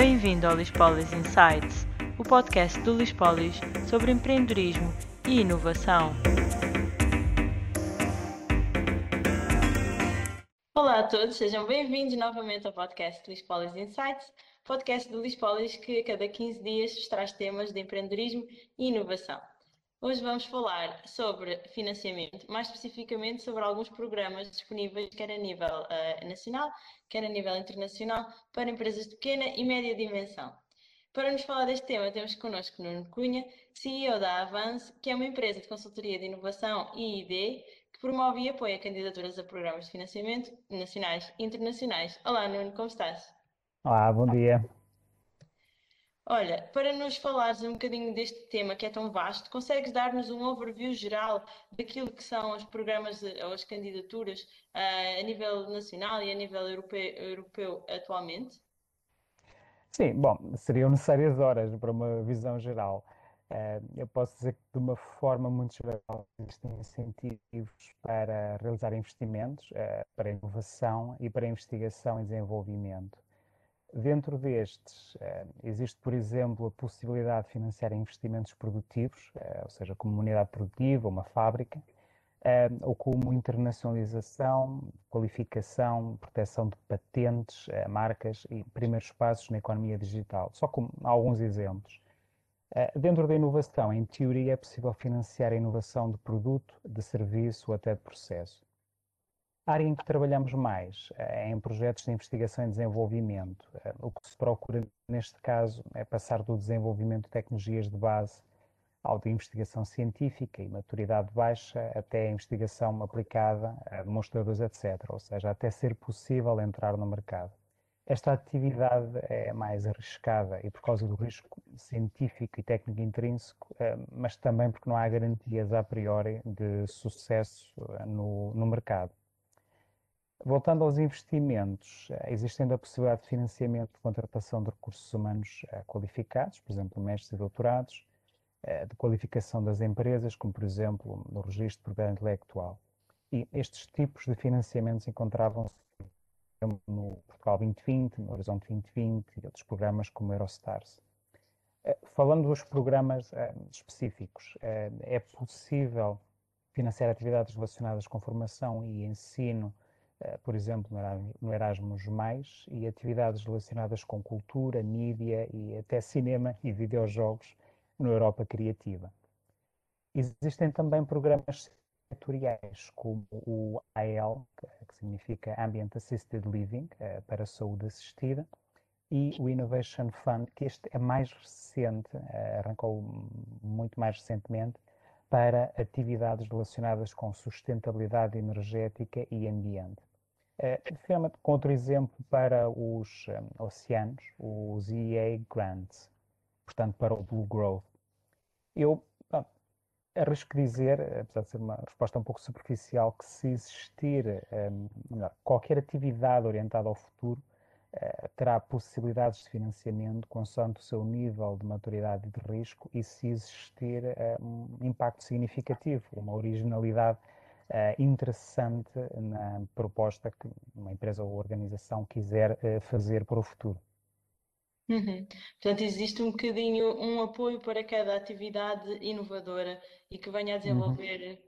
Bem-vindo ao Lispolis Insights, o podcast do Lispolis sobre empreendedorismo e inovação. Olá a todos, sejam bem-vindos novamente ao podcast Lispolis Insights, podcast do Lispolis que a cada 15 dias traz temas de empreendedorismo e inovação. Hoje vamos falar sobre financiamento, mais especificamente sobre alguns programas disponíveis, quer a nível uh, nacional, quer a nível internacional, para empresas de pequena e média dimensão. Para nos falar deste tema, temos connosco Nuno Cunha, CEO da Avance, que é uma empresa de consultoria de inovação e ID que promove e apoia candidaturas a programas de financiamento nacionais e internacionais. Olá, Nuno, como estás? Olá, bom dia. Olha, para nos falares um bocadinho deste tema que é tão vasto, consegues dar-nos um overview geral daquilo que são os programas ou as candidaturas uh, a nível nacional e a nível europeu, europeu atualmente? Sim, bom, seriam necessárias horas para uma visão geral. Uh, eu posso dizer que, de uma forma muito geral, existem incentivos para realizar investimentos, uh, para inovação e para investigação e desenvolvimento. Dentro destes, eh, existe, por exemplo, a possibilidade de financiar investimentos produtivos, eh, ou seja, como uma unidade produtiva, uma fábrica, eh, ou como internacionalização, qualificação, proteção de patentes, marcas e primeiros passos na economia digital. Só como alguns exemplos. Dentro da inovação, em teoria, é possível financiar a inovação de produto, de serviço ou até de processo. A área em que trabalhamos mais é em projetos de investigação e desenvolvimento. Eh, o que se procura neste caso é passar do desenvolvimento de tecnologias de base ao de investigação científica e maturidade baixa até a investigação aplicada, a demonstradores, etc. Ou seja, até ser possível entrar no mercado. Esta atividade é mais arriscada e por causa do risco científico e técnico intrínseco, eh, mas também porque não há garantias a priori de sucesso no, no mercado. Voltando aos investimentos, eh, existendo a possibilidade de financiamento de contratação de recursos humanos eh, qualificados, por exemplo, mestres e doutorados, eh, de qualificação das empresas, como por exemplo no registro de propriedade intelectual. E estes tipos de financiamentos encontravam-se no Portugal 2020, no Horizonte 2020 e outros programas como Eurostars. Falando dos programas específicos, é possível financiar atividades relacionadas com formação e ensino por exemplo, no Erasmus, Mais, e atividades relacionadas com cultura, mídia e até cinema e videojogos na Europa Criativa. Existem também programas setoriais, como o AL, que significa Ambient Assisted Living, eh, para saúde assistida, e o Innovation Fund, que este é mais recente, eh, arrancou muito mais recentemente, para atividades relacionadas com sustentabilidade energética e ambiente. Finalmente, com outro exemplo para os um, eh, oceanos, os EA Grants, portanto, para o Blue Growth. Eu bom, arrisco dizer, apesar de ser uma resposta um pouco superficial, que se existir um, qualquer atividade orientada ao futuro, uh, terá possibilidades de financiamento consoante o seu nível de maturidade e de risco e se existir uh, um impacto significativo, uma originalidade interessante na proposta que uma empresa ou organização quiser uh, fazer para o futuro. Uhum. Portanto, existe um bocadinho um apoio para cada atividade inovadora e que venha a uhum. desenvolver, uhum.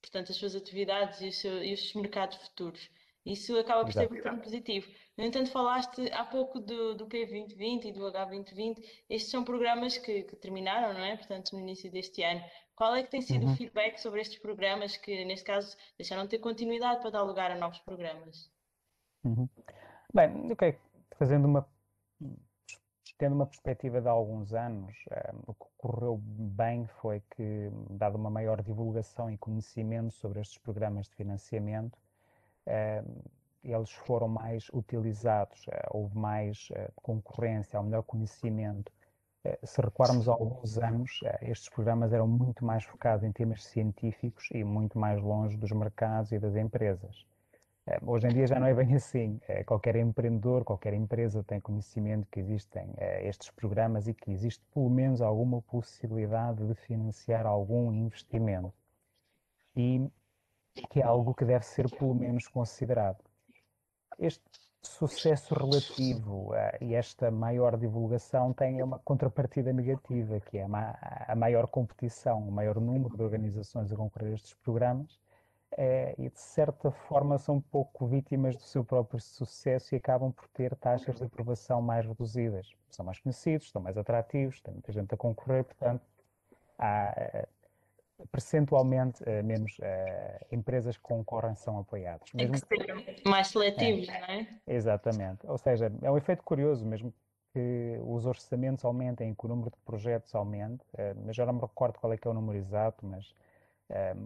portanto, as suas atividades e os, seus, e os mercados futuros. Isso acaba por Exato. ser bastante positivo. No entanto, falaste há pouco do, do P2020 e do H2020. Estes são programas que, que, terminaram, não é? Portanto, no início deste ano. Qual é que tem sido uhum. o feedback sobre estes programas que, neste caso, deixaram de ter continuidade para dar lugar a novos programas? Uhum. Bem, ok. Fazendo uma tendo uma perspectiva de alguns anos, eh, o que correu bem foi que, dada uma maior divulgação e conhecimento sobre estes programas de financiamento, eles foram mais utilizados, eh, houve mais eh, concorrência, um melhor conhecimento. Se recuarmos há alguns anos, estes programas eram muito mais focados em temas científicos e muito mais longe dos mercados e das empresas. Hoje em dia já não é bem assim. Qualquer empreendedor, qualquer empresa tem conhecimento que existem estes programas e que existe pelo menos alguma possibilidade de financiar algum investimento. E que é algo que deve ser pelo menos considerado. este sucesso relativo uh, e esta maior divulgação tem uma contrapartida negativa, que é a, maior competição, o maior número de organizações a concorrer a estes programas, uh, e de certa forma são um pouco vítimas do seu próprio sucesso e acabam por ter taxas de aprovação mais reduzidas. São mais conhecidos, são mais atrativos, tem muita gente a concorrer, portanto, há eh, percentualmente uh, menos uh, empresas que concorrem são apoiadas. Mesmo que sejam mais seletivos, é, não é? Exatamente. Ou seja, é um efeito curioso, mesmo que os orçamentos aumentem, que o número de projetos aumente, uh, mas já não me recordo qual é que é o número exato, mas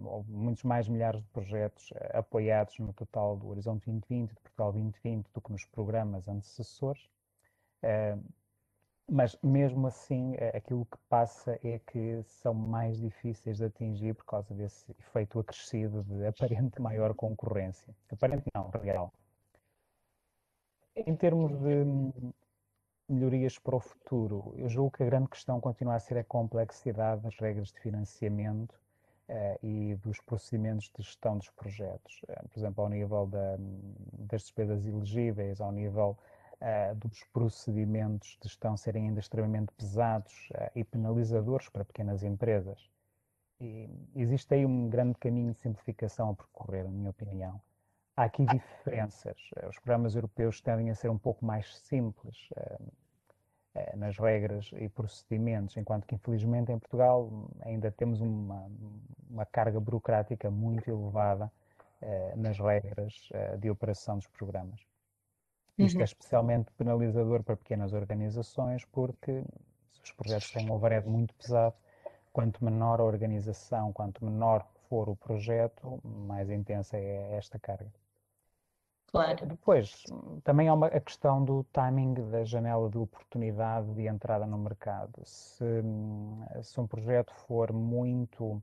houve muitos mais milhares de projetos apoiados no total do Horizonte 2020, de Portugal 2020, do que nos programas antecessores. Mas mesmo assim, eh, aquilo que passa é que são mais difíceis de atingir por causa desse efeito acrescido de aparente maior concorrência. Aparente não, real. Em termos de melhorias para o futuro, eu julgo que a grande questão continua a ser a complexidade das regras de financiamento uh, e dos procedimentos de gestão dos projetos. Uh, por exemplo, ao nível da, das despesas elegíveis, ao nível uh, dos procedimentos de gestão serem ainda extremamente pesados uh, e penalizadores para pequenas empresas. E existe aí um grande caminho de simplificação a percorrer, na minha opinião. Há aqui diferenças. Eh, os programas europeus tendem a ser um pouco mais simples nas regras e procedimentos, enquanto que, infelizmente, em Portugal ainda temos uma, uma carga burocrática muito elevada nas regras de operação dos programas. Isto é uhum. é especialmente penalizador para pequenas organizações, porque se os projetos têm um overhead muito pesado, quanto menor a organização, quanto menor for o projeto, mais intensa é esta carga. Claro. Depois, também há uma, a questão do timing da janela de oportunidade de entrada no mercado. Se, se um projeto for muito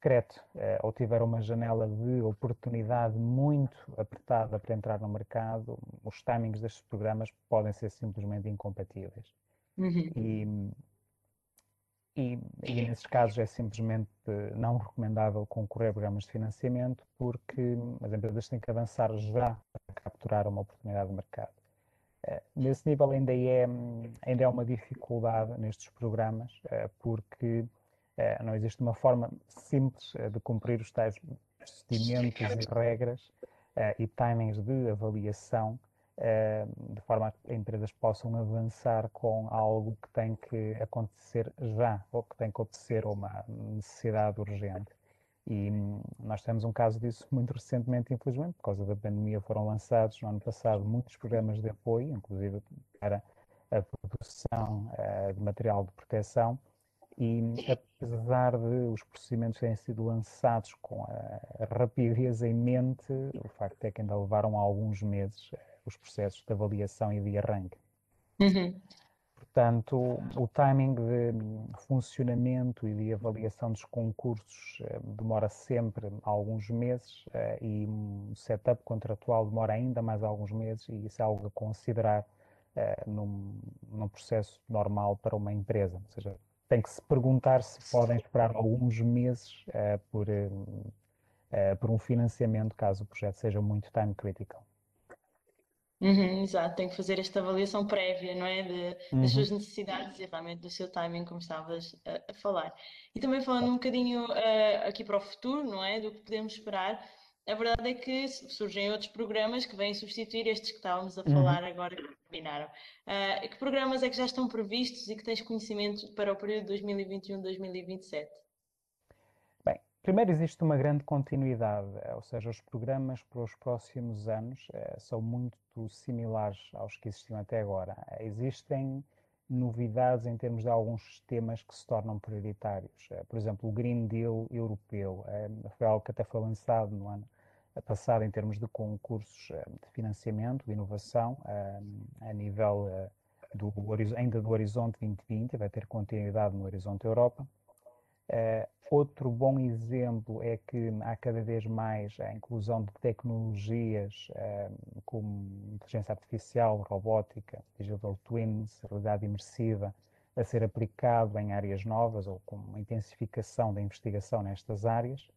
secreto eh, ou tiver uma janela de oportunidade muito apertada para entrar no mercado, os timings destes programas podem ser simplesmente incompatíveis. Uhum. E, e, e, nesses casos é simplesmente não recomendável concorrer a programas de financiamento porque as empresas têm que avançar já para capturar uma oportunidade de mercado. Uh, nesse nível ainda é, ainda é uma dificuldade nestes programas, porque não existe uma forma simples eh, de cumprir os tais procedimentos e regras eh, e timings de avaliação eh, de forma a que empresas possam avançar com algo que tem que acontecer já ou que tem que obedecer a uma necessidade urgente. E hum, nós temos um caso disso muito recentemente, infelizmente, por causa da pandemia foram lançados no ano passado muitos programas de apoio, inclusive para a produção de material de proteção, e apesar de os procedimentos terem sido lançados com a rapidez em mente, o facto é que ainda levaram alguns meses eh, os processos de avaliação e de arranque. Uhum. Portanto, o timing de funcionamento e de avaliação dos concursos eh, demora sempre alguns meses eh, e o setup contratual demora ainda mais alguns meses e isso é algo a considerar num, num processo normal para uma empresa. Ou seja, tem que se perguntar se podem esperar alguns meses uh, por, uh, por um financiamento, caso o projeto seja muito time critical. Uhum, exato, tem que fazer esta avaliação prévia, não é? De, uhum. Das suas necessidades e realmente do seu timing, como estavas a, a falar. E também falando um bocadinho uh, aqui para o futuro, não é? Do que podemos esperar. A verdade é que surgem outros programas que vêm substituir estes que estávamos a falar uhum. agora que terminaram. Uh, que programas é que já estão previstos e que tens conhecimento para o período 2021-2027? Bem, primeiro existe uma grande continuidade, ou seja, os programas para os próximos anos uh, são muito similares aos que existiam até agora. Existem novidades em termos de alguns temas que se tornam prioritários. Eh, por exemplo, o Green Deal europeu eh, foi algo que até foi lançado no ano passado em termos de concursos eh, de financiamento, de inovação, a nível do, ainda do Horizonte 2020, vai ter continuidade no Horizonte Europa. Outro bom exemplo é que há cada vez mais a inclusão de tecnologias um, como inteligência artificial, robótica, digital twins, realidade imersiva, a ser aplicado em áreas novas ou com uma intensificação da investigação nestas áreas.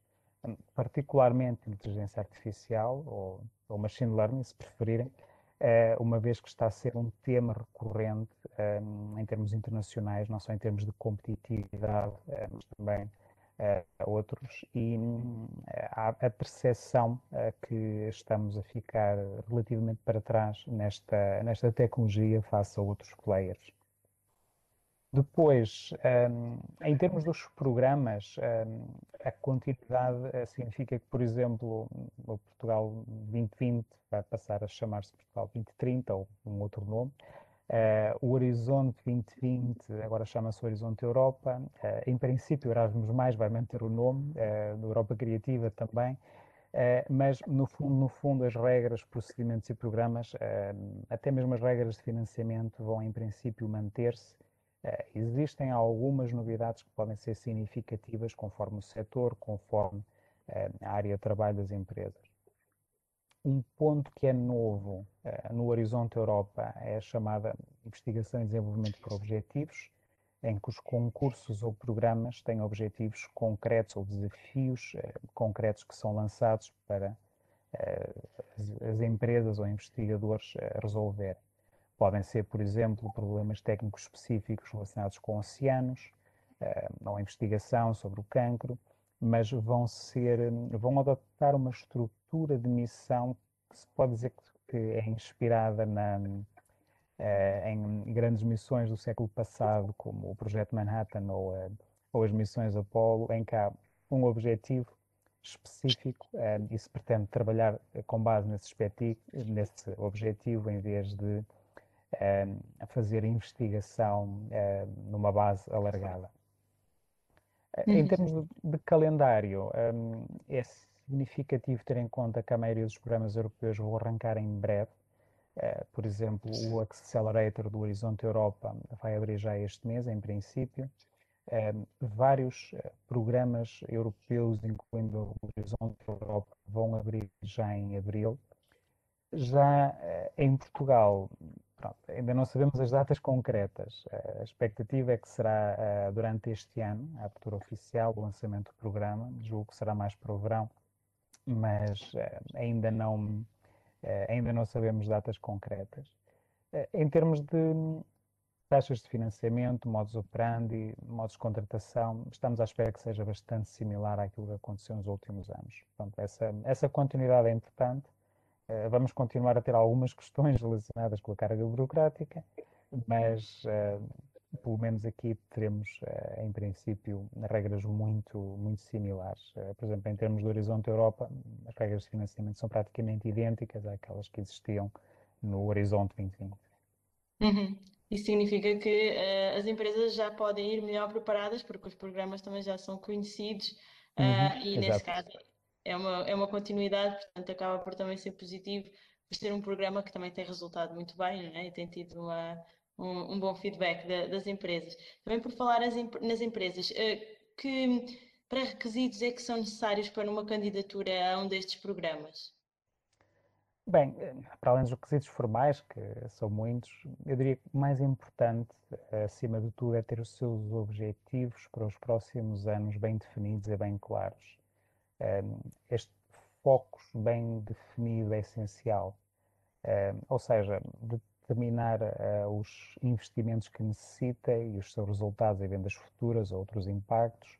particularmente inteligência artificial ou, ou machine learning, se preferirem, uma vez que está a ser um tema recorrente em termos internacionais, não só em termos de competitividade, mas também a outros e a percepção que estamos a ficar relativamente para trás nesta, nesta tecnologia face a outros players. Depois, um, em termos dos programas, um, a continuidade uh, significa que, por exemplo, o Portugal 2020 vai passar a chamar-se Portugal 2030 ou um outro nome. Uh, o Horizonte 2020 agora chama-se Horizonte Europa. Uh, em princípio, Erasmus Mais vai manter o nome, uh, Europa Criativa também. mas, no fundo, no fundo, as regras, procedimentos e programas, até mesmo as regras de financiamento, vão, em princípio, manter-se eh, existem algumas novidades que podem ser significativas conforme o setor, conforme eh, a área de trabalho das empresas. Um ponto que é novo eh, no Horizonte Europa é a chamada investigação e desenvolvimento por objetivos, em que os concursos ou programas têm objetivos concretos ou desafios concretos que são lançados para as empresas ou investigadores resolverem. Podem ser, por exemplo, problemas técnicos específicos relacionados com oceanos, uh, ou investigação sobre o cancro, mas vão ser, vão adotar uma estrutura de missão que se pode dizer que é inspirada na, uh, em grandes missões do século passado, como o Projeto Manhattan ou, uh, ou as missões Apollo, em que há um objetivo específico e se pretende trabalhar com base nesse, nesse objetivo em vez de a fazer investigação numa base alargada. Uhum. Em termos de, de calendário, um, é significativo ter em conta que a maioria dos programas europeus vão arrancar em breve. Por exemplo, o Accelerator do Horizonte Europa vai abrir já este mês, em princípio. Vários programas europeus, incluindo o Horizonte Europa, vão abrir já em abril. Já em Portugal, Pronto, ainda não sabemos as datas concretas. A expectativa é que será uh, durante este ano, a abertura oficial, o lançamento do programa. Julgo que será mais para o verão, mas uh, ainda, não, uh, ainda não sabemos datas concretas. em termos de taxas de financiamento, modos operandi, modos de contratação, estamos à espera que seja bastante similar àquilo que aconteceu nos últimos anos. Portanto, essa, essa continuidade é importante eh, vamos continuar a ter algumas questões relacionadas com a carga burocrática, mas uh, pelo menos aqui teremos, uh, em princípio, regras muito, muito similares. Uh, por exemplo, em termos do Horizonte Europa, as regras de financiamento são praticamente idênticas àquelas que existiam no Horizonte 2020. Uhum. Isso significa que as empresas já podem ir melhor preparadas, porque os programas também já são conhecidos, uhum. e Exato. nesse caso é uma, é uma continuidade, portanto acaba por também ser positivo por ser um programa que também tem resultado muito bem né? e tem tido uma, um, um bom feedback da, das empresas. Também por falar as, nas empresas, uh, que pré-requisitos é que são necessários para uma candidatura a um destes programas? Bem, eh, para além dos requisitos formais, que são muitos, eu diria que o mais importante, acima de tudo, é ter os seus objetivos para os próximos anos bem definidos e bem claros este foco bem definido é essencial. ou seja, determinar uh, os investimentos que necessita e os seus resultados em vendas futuras ou outros impactos,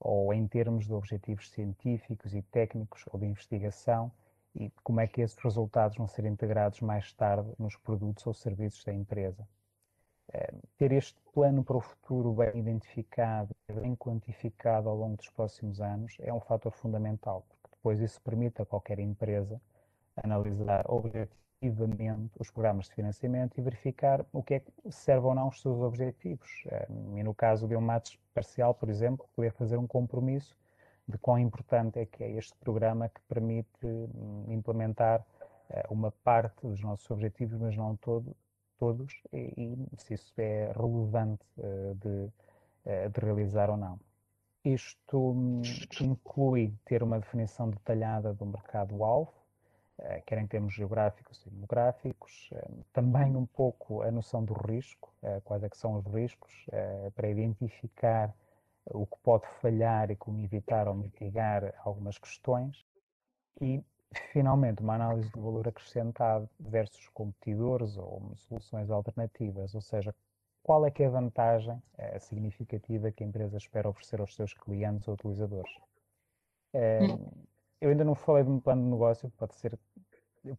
ou em termos de objetivos científicos e técnicos ou de investigação, e como é que esses resultados vão ser integrados mais tarde nos produtos ou serviços da empresa. Ter este plano para o futuro bem identificado, bem quantificado ao longo dos próximos anos é um fator fundamental, porque depois isso permite a qualquer empresa analisar objetivamente os programas de financiamento e verificar o que é que serve ou não os seus objetivos. Eh, e no caso de um match parcial, por exemplo, poder fazer um compromisso de quão importante é que é este programa que permite hum, implementar eh, uma parte dos nossos objetivos, mas não todo, todos e, e se isso é relevante uh, de, uh, de, realizar ou não. Isto hum, inclui ter uma definição detalhada do mercado-alvo, uh, quer em termos geográficos e demográficos, também um pouco a noção do risco, quais é que são os riscos, para identificar o que pode falhar e como evitar ou mitigar algumas questões. E, finalmente, uma análise do valor acrescentado versus competidores ou soluções alternativas, ou seja, qual é que é a vantagem é, significativa que a empresa espera oferecer aos seus clientes ou utilizadores. É, eu ainda não falei de um plano de negócio, pode ser,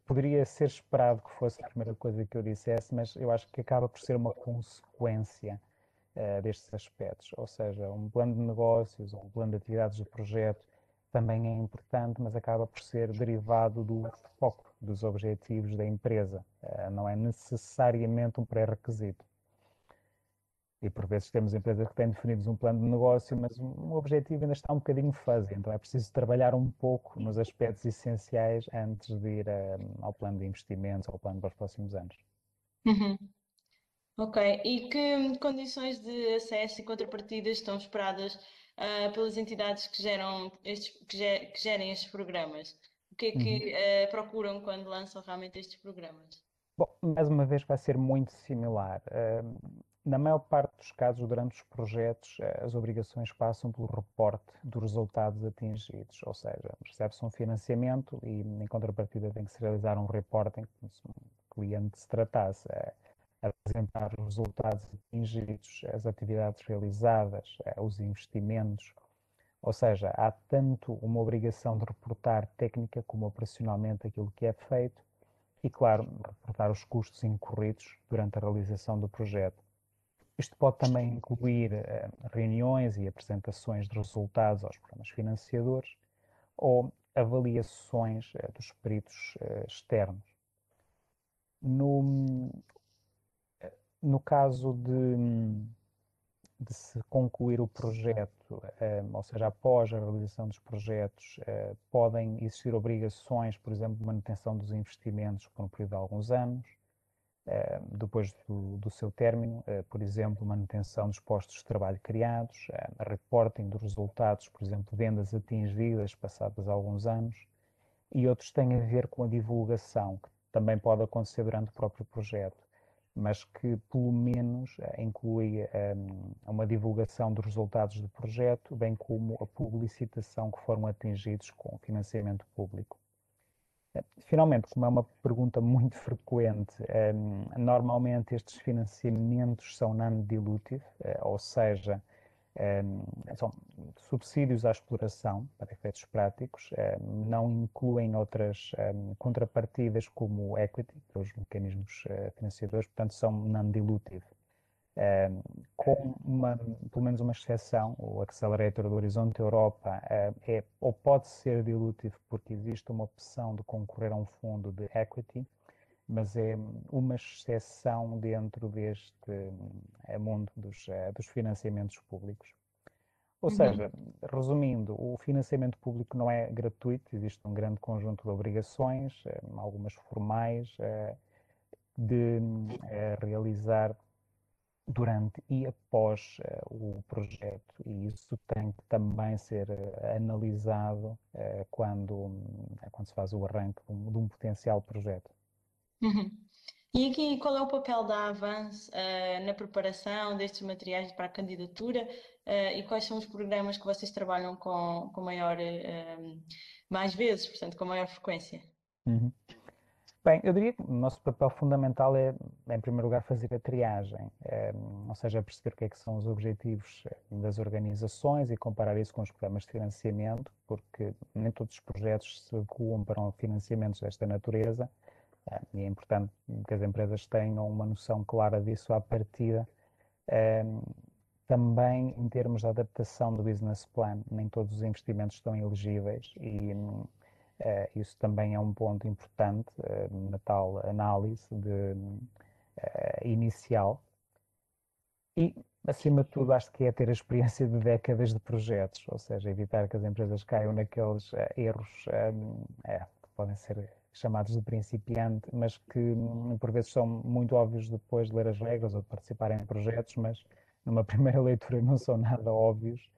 poderia ser esperado que fosse a primeira coisa que eu dissesse, mas eu acho que acaba por ser uma consequência uh, destes aspectos. Ou seja, um plano de negócios ou um plano de atividades do projeto também é importante, mas acaba por ser derivado do foco dos objetivos da empresa. Uh, não é necessariamente um pré-requisito. E por vezes temos empresas que têm definidos um plano de negócio, mas o objetivo ainda está um bocadinho fuzzy, então é preciso trabalhar um pouco nos aspectos essenciais antes de ir a, ao plano de investimentos, ao plano para os próximos anos. Uhum. Ok, e que condições de acesso e contrapartidas estão esperadas uh, pelas entidades que, geram estes, que, ger, que, gerem estes programas? O que é que uh, procuram quando lançam realmente estes programas? Bom, mais uma vez vai ser muito similar. Uh, na maior parte dos casos, durante os projetos, as obrigações passam pelo reporte dos resultados atingidos, ou seja, recebe-se um financiamento e, em contrapartida, tem que se realizar um reporting, como se um cliente se tratasse, apresentar os resultados atingidos, as atividades realizadas, eh, os investimentos. Ou seja, há tanto uma obrigação de reportar técnica como operacionalmente aquilo que é feito e, claro, reportar os custos incorridos durante a realização do projeto. Isto pode também incluir uh, reuniões e apresentações de resultados aos programas financiadores ou avaliações uh, dos peritos externos. No, no caso de, de, se concluir o projeto, ou seja, após a realização dos projetos, podem existir obrigações, por exemplo, de manutenção dos investimentos por um período de alguns anos, eh, depois do, do, seu término, eh, por exemplo, manutenção dos postos de trabalho criados, eh, reporting dos resultados, por exemplo, vendas atingidas passados alguns anos, e outros têm a ver com a divulgação, que também pode acontecer durante o próprio projeto, mas que pelo menos inclui um, uma divulgação dos resultados do projeto, bem como a publicitação que foram atingidos com financiamento público. Finalmente, como é uma pergunta muito frequente, um, normalmente estes financiamentos são non-dilutive, uh, ou seja, um, são subsídios à exploração, para efeitos práticos, um, não incluem outras contrapartidas como equity, os mecanismos uh, financiadores, portanto são non-dilutive. Com uma, pelo menos uma exceção, o Accelerator do Horizonte Europa é, ou pode ser dilutivo porque existe uma opção de concorrer a um fundo de equity, mas é uma exceção dentro deste é, mundo dos, é, dos financiamentos públicos. Ou uhum. seja, resumindo, o financiamento público não é gratuito, existe um grande conjunto de obrigações, algumas formais, de realizar durante e após o projeto e isso tem que também ser analisado quando, quando se faz o arranque de um potencial projeto. Uhum. E aqui qual é o papel da Avance na preparação destes materiais para a candidatura e quais são os programas que vocês trabalham com, com maior, mais vezes, portanto com maior frequência? Uhum. Bem, eu diria que o nosso papel fundamental é, em primeiro lugar, fazer a triagem, é, ou seja, perceber o que é que são os objetivos das organizações e comparar isso com os programas de financiamento, porque nem todos os projetos se adequam para financiamentos desta natureza é, e é importante que as empresas tenham uma noção clara disso à partida. É, também em termos de adaptação do business plan, nem todos os investimentos estão elegíveis e Uh, isso também é um ponto importante uh, na tal análise de, uh, inicial. E, acima de tudo, acho que é ter a experiência de décadas de projetos, ou seja, evitar que as empresas caiam naqueles erros um, é, que podem ser chamados de principiante, mas que um, por vezes são muito óbvios depois de ler as regras ou de participar em projetos, mas numa primeira leitura não são nada óbvios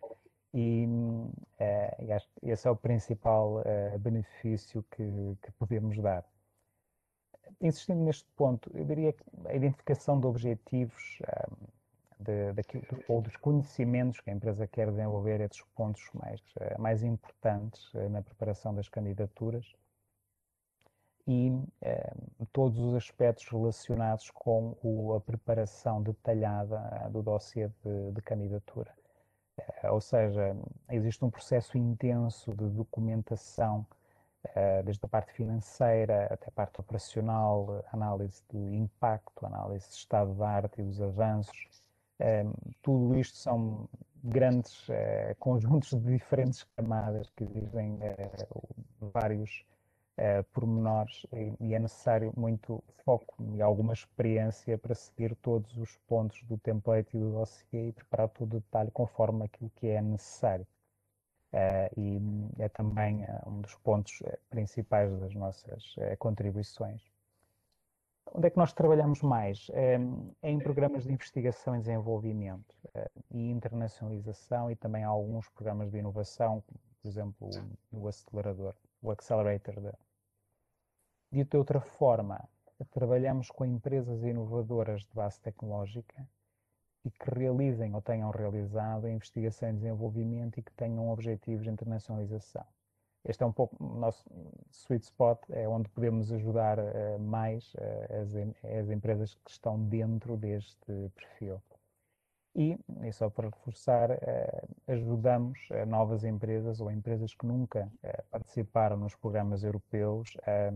e, uh, e acho que esse é o principal uh, benefício que, que podemos dar. Insistindo neste ponto, eu diria que a identificação de objetivos uh, de, daquilo, ou dos conhecimentos que a empresa quer desenvolver é dos pontos mais, mais importantes na preparação das candidaturas e eh, todos os aspectos relacionados com o, a preparação detalhada do dossiê de, de candidatura. Eh, ou seja, existe um processo intenso de documentação, eh, desde a parte financeira até a parte operacional, análise de impacto, análise de estado de arte e dos avanços. Eh, tudo isto são grandes eh, conjuntos de diferentes camadas que exigem eh, vários uh, pormenores e, é necessário muito foco e alguma experiência para seguir todos os pontos do template e do dossiê e preparar todo o detalhe conforme aquilo que é necessário. Uh, e é também uh, um dos pontos principais das nossas contribuições. Onde é que nós trabalhamos mais? Em programas de investigação e desenvolvimento e internacionalização e também alguns programas de inovação, por exemplo, o acelerador, o accelerator da, Dito de outra forma, trabalhamos com empresas inovadoras de base tecnológica e que realizem ou tenham realizado investigação e desenvolvimento e que tenham objetivos de internacionalização. Este é um pouco o nosso sweet spot, é onde podemos ajudar uh, mais uh, as, as, empresas que estão dentro deste perfil. E, e só para reforçar, uh, ajudamos novas empresas ou empresas que nunca participaram nos programas europeus a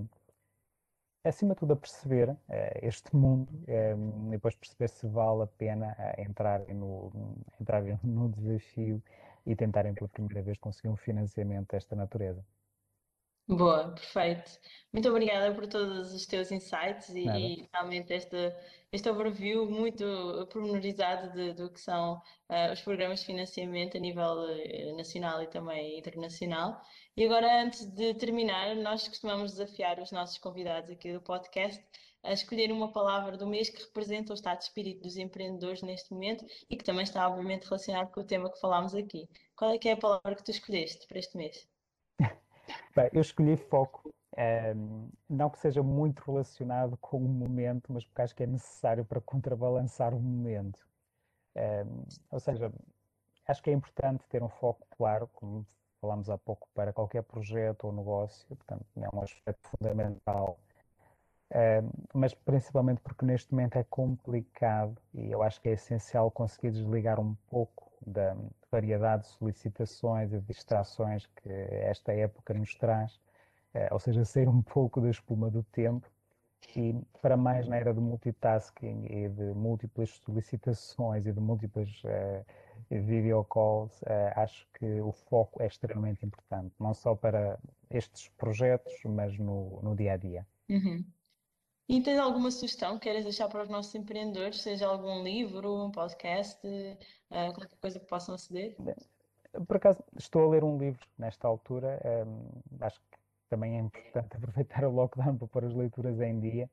acima de tudo, a perceber uh, este mundo uh, e depois perceber se vale a pena uh, entrar, no, entrar no desafio e tentarem pela primeira vez conseguir um financiamento desta natureza. Boa, perfeito. Muito obrigada por todos os teus insights e, e realmente este, este overview muito pormenorizado de, do que são uh, os programas de financiamento a nível uh, nacional e também internacional. E agora, antes de terminar, nós costumamos desafiar os nossos convidados aqui do podcast a escolher uma palavra do mês que representa o estado de espírito dos empreendedores neste momento e que também está, obviamente, relacionado com o tema que falámos aqui. Qual é que é a palavra que tu escolheste para este mês? Bem, eu escolhi foco, um, ehm, não que seja muito relacionado com o momento, mas porque acho que é necessário para contrabalançar o momento. Um, ehm, ou seja, acho que é importante ter um foco claro, como falámos há pouco, para qualquer projeto ou negócio, portanto, é um aspecto fundamental. Ehm, mas principalmente porque neste momento é complicado e eu acho que é essencial conseguir desligar um pouco da variedade de solicitações e distrações que esta época nos traz, eh, ou seja, sair um pouco da espuma do tempo e para mais na era de multitasking e de múltiplas solicitações e de múltiplas uh, video calls, uh, acho que o foco é extremamente importante, não só para estes projetos, mas no, no dia a dia. Uhum. E tens alguma sugestão que queres deixar para os nossos empreendedores, seja algum livro, um podcast, uh, qualquer coisa que possam aceder? Por acaso, estou a ler um livro nesta altura, um, acho que também é importante aproveitar o lockdown para pôr as leituras em dia.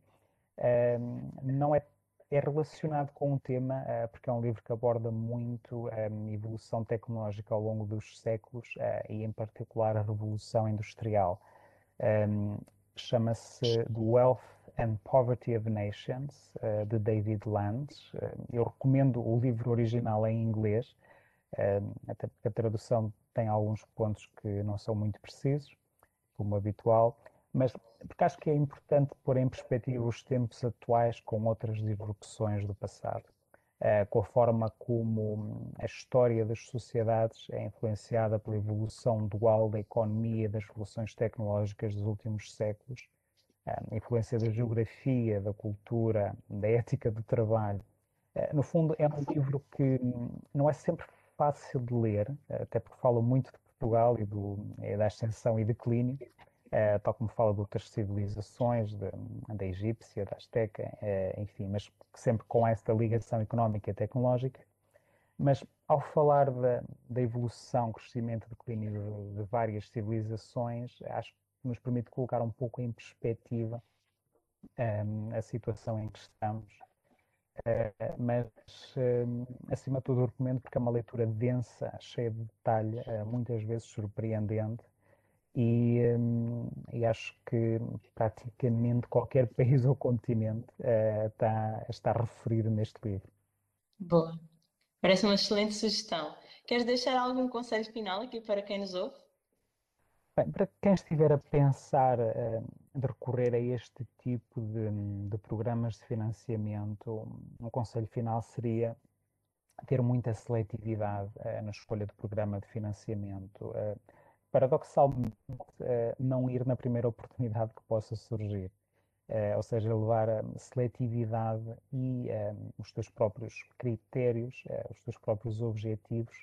Um, não é, é relacionado com um tema, uh, porque é um livro que aborda muito a um, evolução tecnológica ao longo dos séculos uh, e, em particular, a revolução industrial. Chama-se The Wealth and Poverty of Nations, uh, de David Land. Uh, eu recomendo o livro original em inglês, uh, até porque a tradução tem alguns pontos que não são muito precisos, como habitual, mas porque acho que é importante pôr em perspectiva os tempos atuais com outras disrupções do passado, com a forma como a história das sociedades é influenciada pela evolução dual da economia e das revoluções tecnológicas dos últimos séculos a influência da geografia, da cultura, da ética do trabalho. Eh, no fundo, é um livro que não é sempre fácil de ler, até porque fala muito de Portugal e, do, e da ascensão e declínio, eh, tal como fala de outras civilizações, de, da egípcia, da azteca, eh, enfim, mas sempre com esta ligação económica e tecnológica. Mas ao falar da, da evolução, crescimento, declínio de, de várias civilizações, acho nos permite colocar um pouco em perspectiva um, a situação em que estamos. Uh, mas, um, acima de tudo, recomendo porque é uma leitura densa, cheia de detalhe, uh, muitas vezes surpreendente, e, um, e, acho que praticamente qualquer país ou continente uh, está, está referido neste livro. Boa. Parece uma excelente sugestão. Queres deixar algum conselho final aqui para quem nos ouve? Bem, para quem estiver a pensar uh, de recorrer a este tipo de, de, programas de financiamento, um conselho final seria ter muita seletividade uh, na escolha do programa de financiamento. Uh, paradoxalmente, não ir na primeira oportunidade que possa surgir. ou seja, levar a seletividade e os teus próprios critérios, os teus próprios objetivos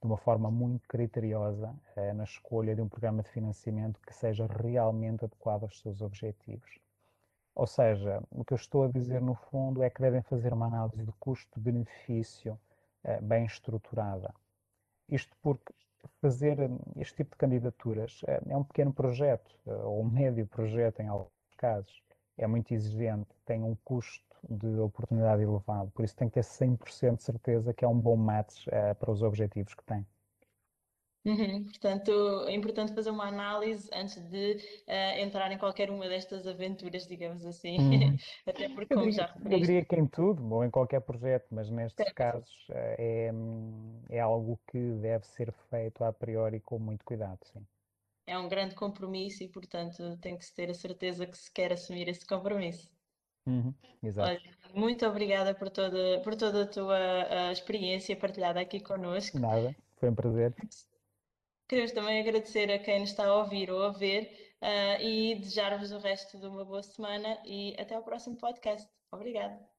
de uma forma muito criteriosa eh, na escolha de um programa de financiamento que seja realmente adequado aos seus objetivos. Ou seja, o que eu estou a dizer no fundo é que devem fazer uma análise de custo-benefício eh, bem estruturada. Isto porque fazer hum, este tipo de candidaturas eh, é um pequeno projeto, ou um médio projeto em alguns casos. É muito exigente, tem um custo de oportunidade elevado, por isso tem que ter 100% de certeza que é um bom match uh, para os objetivos que tem. Uhum. Portanto, é importante fazer uma análise antes de uh, entrar em qualquer uma destas aventuras, digamos assim. Uhum. Até porque, como diria, já referiste... Eu diria que em tudo, ou em qualquer projeto, mas nestes certo. casos uh, é, é algo que deve ser feito a priori com muito cuidado, sim. É um grande compromisso e, portanto, tem que se ter a certeza que se quer assumir esse compromisso. Uhum. Olha, muito obrigada por toda, por toda a tua experiência partilhada aqui connosco. Nada, foi um prazer. Queremos também agradecer a quem nos está a ouvir ou a ver uh, e desejar-vos o resto de uma boa semana e até ao próximo podcast. Obrigada.